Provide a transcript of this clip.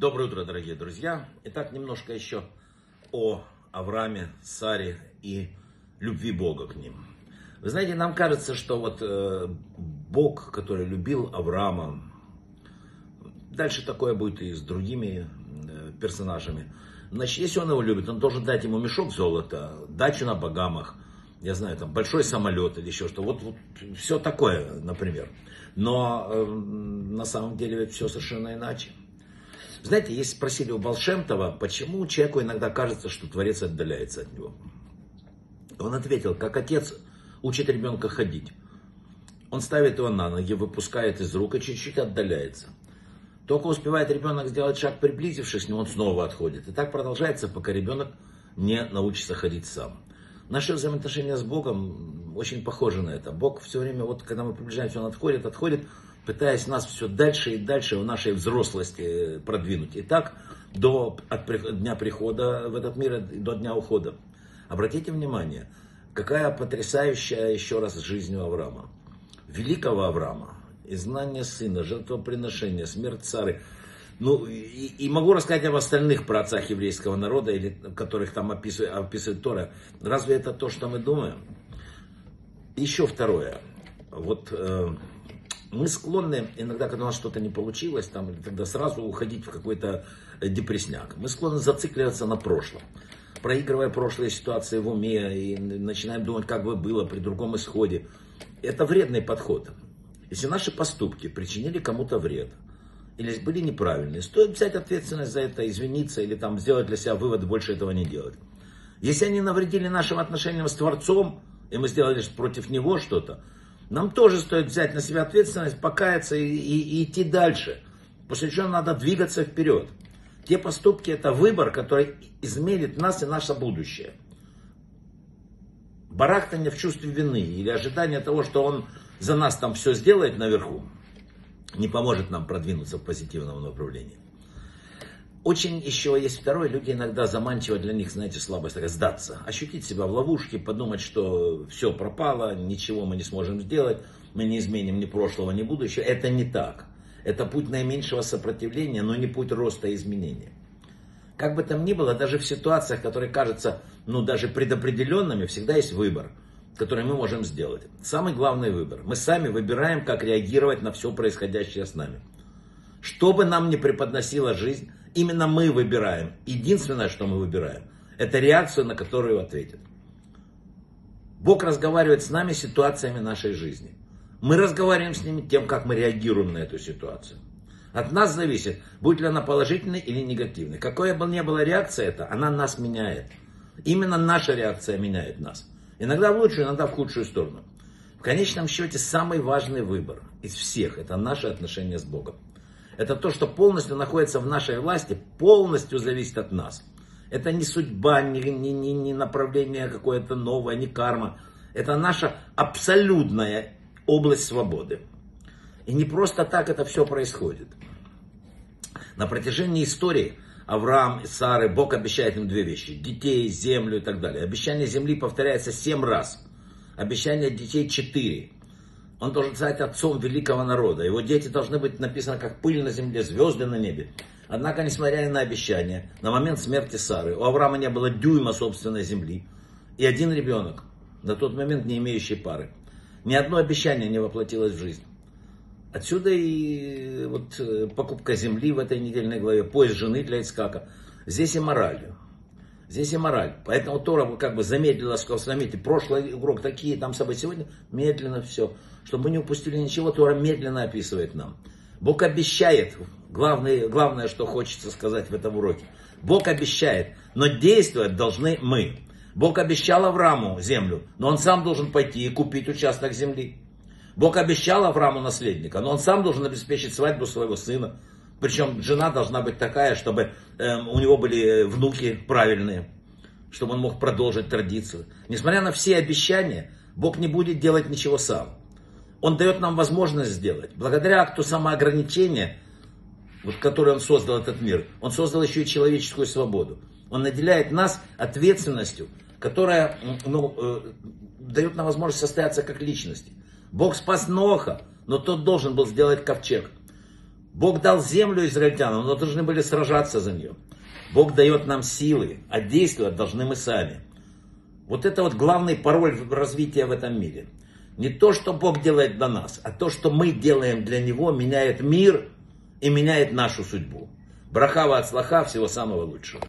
Доброе утро, дорогие друзья. Итак, немножко еще о Аврааме, Саре и любви Бога к ним. Вы знаете, нам кажется, что вот э, Бог, который любил Авраама, дальше такое будет и с другими э, персонажами. Значит, если он его любит, он должен дать ему мешок золота, дачу на Багамах, я знаю, там большой самолет или еще что. Вот, вот все такое, например. Но э, на самом деле все совершенно иначе. Знаете, если спросили у Балшемтова, почему человеку иногда кажется, что Творец отдаляется от него. Он ответил, как отец учит ребенка ходить. Он ставит его на ноги, выпускает из рук и чуть-чуть отдаляется. Только успевает ребенок сделать шаг, приблизившись к нему, он снова отходит. И так продолжается, пока ребенок не научится ходить сам. Наши взаимоотношения с Богом очень похожи на это. Бог все время, вот когда мы приближаемся, Он отходит, отходит, пытаясь нас все дальше и дальше в нашей взрослости продвинуть. И так до от дня прихода в этот мир до дня ухода. Обратите внимание, какая потрясающая еще раз жизнь у Авраама. Великого Авраама, изгнание сына, жертвоприношение, смерть цары. Ну, и, и могу рассказать об остальных праотцах еврейского народа, или, которых там описывает, описывает Тора. Разве это то, что мы думаем? Еще второе. Вот э, мы склонны, иногда, когда у нас что-то не получилось, там, тогда сразу уходить в какой-то э, депресняк. Мы склонны зацикливаться на прошлом. Проигрывая прошлые ситуации в уме и начинаем думать, как бы было при другом исходе. Это вредный подход. Если наши поступки причинили кому-то вред, или были неправильные, стоит взять ответственность за это, извиниться или там сделать для себя вывод, больше этого не делать. Если они навредили нашим отношениям с Творцом, и мы сделали против Него что-то, нам тоже стоит взять на себя ответственность, покаяться и, и, и идти дальше. После чего надо двигаться вперед. Те поступки это выбор, который изменит нас и наше будущее. Барахтание в чувстве вины или ожидание того, что он за нас там все сделает наверху, не поможет нам продвинуться в позитивном направлении. Очень еще есть второе, люди иногда заманчиво для них, знаете, слабость такая, сдаться, ощутить себя в ловушке, подумать, что все пропало, ничего мы не сможем сделать, мы не изменим ни прошлого, ни будущего. Это не так. Это путь наименьшего сопротивления, но не путь роста и изменения. Как бы там ни было, даже в ситуациях, которые кажутся, ну, даже предопределенными, всегда есть выбор, который мы можем сделать. Самый главный выбор. Мы сами выбираем, как реагировать на все происходящее с нами. Что бы нам ни преподносила жизнь, именно мы выбираем. Единственное, что мы выбираем, это реакцию, на которую ответит. Бог разговаривает с нами ситуациями нашей жизни. Мы разговариваем с ними тем, как мы реагируем на эту ситуацию. От нас зависит, будет ли она положительной или негативной. Какая бы ни была реакция это, она нас меняет. Именно наша реакция меняет нас. Иногда в лучшую, иногда в худшую сторону. В конечном счете самый важный выбор из всех это наше отношение с Богом. Это то, что полностью находится в нашей власти, полностью зависит от нас. Это не судьба, не, не, не, не направление какое-то новое, не карма. Это наша абсолютная область свободы. И не просто так это все происходит. На протяжении истории Авраам и Сары, Бог обещает им две вещи. Детей, землю и так далее. Обещание земли повторяется семь раз. Обещание детей четыре. Он должен стать отцом великого народа. Его дети должны быть написаны как пыль на земле, звезды на небе. Однако, несмотря на обещания, на момент смерти Сары у Авраама не было дюйма собственной земли. И один ребенок, на тот момент не имеющий пары. Ни одно обещание не воплотилось в жизнь. Отсюда и вот э, покупка земли в этой недельной главе, поиск жены для Искака. Здесь и мораль. Здесь и мораль. Поэтому Тора как бы замедлила, заметьте, прошлый урок такие там события, сегодня медленно все. Чтобы мы не упустили ничего, Тора медленно описывает нам. Бог обещает, главное, главное, что хочется сказать в этом уроке. Бог обещает, но действовать должны мы. Бог обещал Аврааму землю, но он сам должен пойти и купить участок земли. Бог обещал Аврааму наследника, но он сам должен обеспечить свадьбу своего сына. Причем жена должна быть такая, чтобы э, у него были внуки правильные, чтобы он мог продолжить традицию. Несмотря на все обещания, Бог не будет делать ничего сам. Он дает нам возможность сделать. Благодаря акту самоограничения, вот, который он создал этот мир, он создал еще и человеческую свободу. Он наделяет нас ответственностью, которая ну, э, дает нам возможность состояться как личности. Бог спас Ноха, но тот должен был сделать ковчег. Бог дал землю израильтянам, но должны были сражаться за нее. Бог дает нам силы, а действовать должны мы сами. Вот это вот главный пароль развития в этом мире. Не то, что Бог делает для нас, а то, что мы делаем для Него, меняет мир и меняет нашу судьбу. Брахава от слаха, всего самого лучшего.